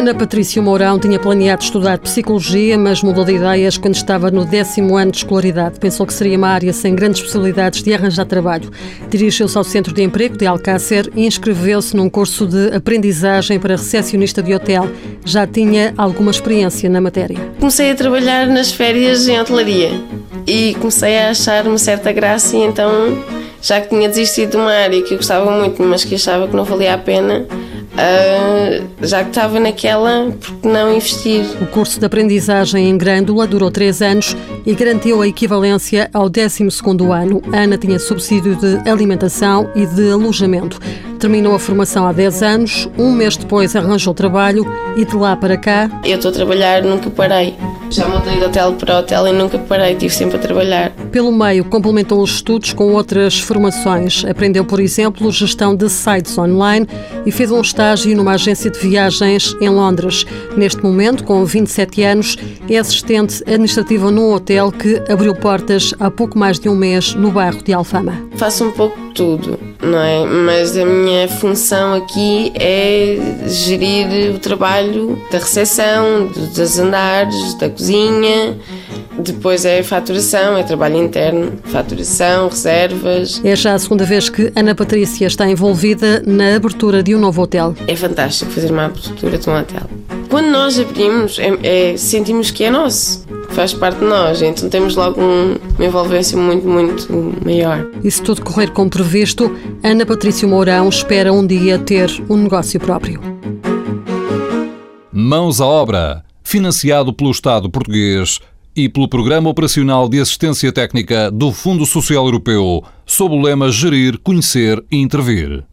Ana Patrícia Mourão tinha planeado estudar Psicologia, mas mudou de ideias quando estava no décimo ano de escolaridade. Pensou que seria uma área sem grandes possibilidades de arranjar trabalho. Dirigiu-se ao Centro de Emprego de Alcácer e inscreveu-se num curso de aprendizagem para recepcionista de hotel. Já tinha alguma experiência na matéria. Comecei a trabalhar nas férias em hotelaria e comecei a achar uma certa graça e então, já que tinha desistido de uma área que eu gostava muito, mas que achava que não valia a pena, Uh, já que estava naquela, porque não investir? O curso de aprendizagem em Grândola durou três anos e garantiu a equivalência ao 12 ano. Ana tinha subsídio de alimentação e de alojamento. Terminou a formação há 10 anos, um mês depois arranjou trabalho e de lá para cá. Eu estou a trabalhar, nunca parei. Já mudei de hotel para hotel e nunca parei, estive sempre a trabalhar. Pelo meio, complementou os estudos com outras formações. Aprendeu, por exemplo, gestão de sites online e fez um estágio numa agência de viagens em Londres. Neste momento, com 27 anos, é assistente administrativa num hotel que abriu portas há pouco mais de um mês no bairro de Alfama. Faço um pouco tudo, não é? Mas a minha função aqui é gerir o trabalho da recepção, dos andares, da cozinha. Depois é faturação, é trabalho interno, faturação, reservas. É já a segunda vez que Ana Patrícia está envolvida na abertura de um novo hotel. É fantástico fazer uma abertura de um hotel. Quando nós abrimos, é, é, sentimos que é nosso faz parte de nós, então temos logo um, uma envolvência muito, muito maior. E se tudo correr como previsto, Ana Patrício Mourão espera um dia ter um negócio próprio. Mãos à obra, financiado pelo Estado português e pelo Programa Operacional de Assistência Técnica do Fundo Social Europeu, sob o lema Gerir, Conhecer e Intervir.